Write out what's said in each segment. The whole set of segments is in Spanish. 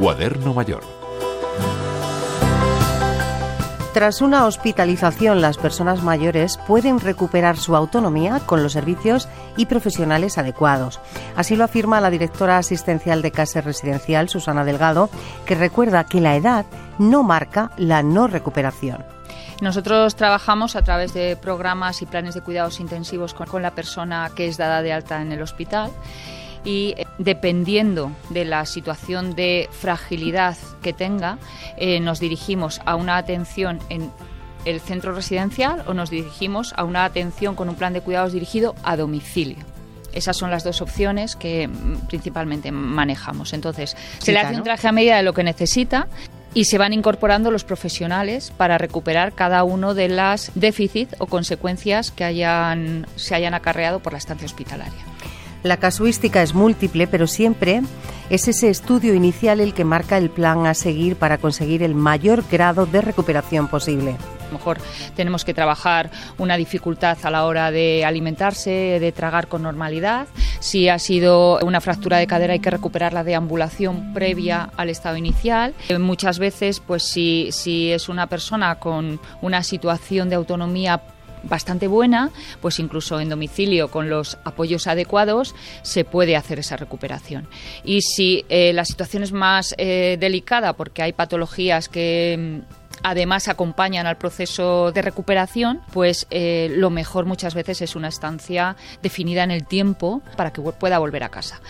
Cuaderno Mayor. Tras una hospitalización, las personas mayores pueden recuperar su autonomía con los servicios y profesionales adecuados. Así lo afirma la directora asistencial de Casa Residencial, Susana Delgado, que recuerda que la edad no marca la no recuperación. Nosotros trabajamos a través de programas y planes de cuidados intensivos con, la persona que es dada de alta en el hospital y eh, dependiendo de la situación de fragilidad que tenga, eh, nos dirigimos a una atención en el centro residencial o nos dirigimos a una atención con un plan de cuidados dirigido a domicilio. Esas son las dos opciones que mm, principalmente manejamos. Entonces, se le hace un traje a medida de lo que necesita y se van incorporando los profesionales para recuperar cada uno de las déficits o consecuencias que hayan, se hayan acarreado por la estancia hospitalaria. La casuística es múltiple, pero siempre es ese estudio inicial el que marca el plan a seguir para conseguir el mayor grado de recuperación posible. A lo mejor tenemos que trabajar una dificultad a la hora de alimentarse, de tragar con normalidad. Si ha sido una fractura de cadera hay que recuperar la deambulación previa al estado inicial. Muchas veces, pues si, si es una persona con una situación de autonomía bastante buena, pues incluso en domicilio con los apoyos adecuados se puede hacer esa recuperación. Y si eh, la situación es más eh, delicada porque hay patologías que mm, además acompañan al proceso de recuperación, pues eh, lo mejor muchas veces es una estancia definida en el tiempo para que pueda volver a casa.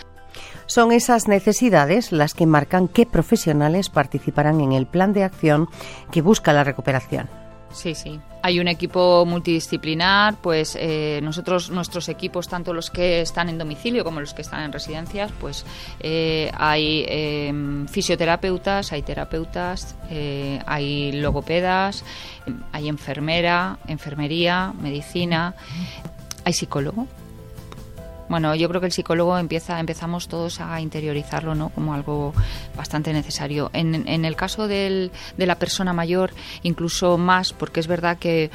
Son esas necesidades las que marcan qué profesionales participarán en el plan de acción que busca la recuperación. Sí, sí. Hay un equipo multidisciplinar, pues eh, nosotros, nuestros equipos, tanto los que están en domicilio como los que están en residencias, pues eh, hay em, fisioterapeutas, hay terapeutas, eh, hay logopedas, hay enfermera, enfermería, medicina, hay psicólogo bueno, yo creo que el psicólogo empieza, empezamos todos a interiorizarlo, ¿no? Como algo bastante necesario. En, en el caso de la persona mayor, incluso más, porque es verdad que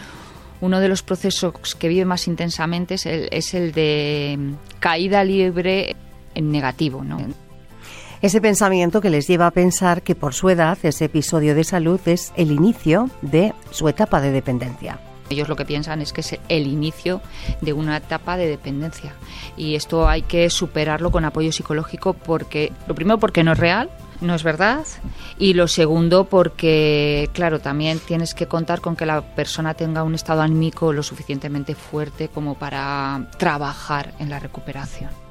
uno de los procesos que vive más intensamente es el, es el de caída libre en negativo, ¿no? Ese pensamiento que les lleva a pensar que por su edad ese episodio de salud es el inicio de su etapa de dependencia. Ellos lo que piensan es que es el inicio de una etapa de dependencia y esto hay que superarlo con apoyo psicológico porque, lo primero porque no es real, no es verdad y lo segundo porque claro también tienes que contar con que la persona tenga un estado anímico lo suficientemente fuerte como para trabajar en la recuperación.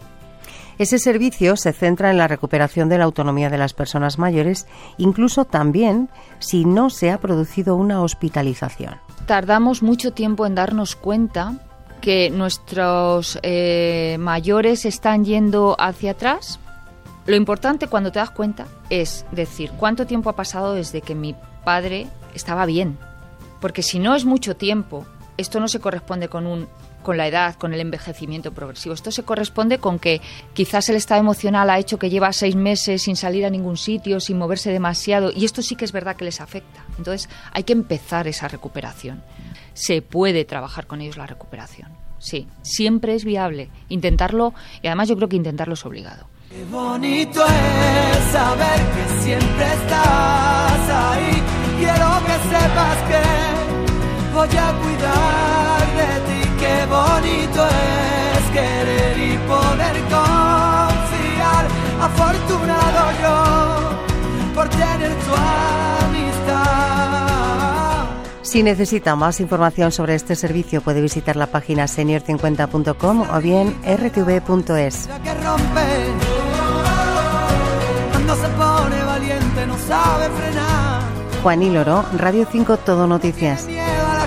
Ese servicio se centra en la recuperación de la autonomía de las personas mayores, incluso también si no se ha producido una hospitalización tardamos mucho tiempo en darnos cuenta que nuestros eh, mayores están yendo hacia atrás. Lo importante cuando te das cuenta es decir cuánto tiempo ha pasado desde que mi padre estaba bien. Porque si no es mucho tiempo, esto no se corresponde con un con la edad, con el envejecimiento progresivo. Esto se corresponde con que quizás el estado emocional ha hecho que lleva seis meses sin salir a ningún sitio, sin moverse demasiado, y esto sí que es verdad que les afecta. Entonces hay que empezar esa recuperación. Se puede trabajar con ellos la recuperación. Sí, siempre es viable intentarlo y además yo creo que intentarlo es obligado. Qué bonito es saber que siempre estás ahí. Quiero que sepas que voy a cuidar de ti qué bonito es querer y poder confiar. Afortunado yo por tener tu amistad. Si necesita más información sobre este servicio puede visitar la página senior50.com o bien rtv.es. Cuando se pone valiente no sabe frenar. Juan y Loro, Radio 5 Todo Noticias.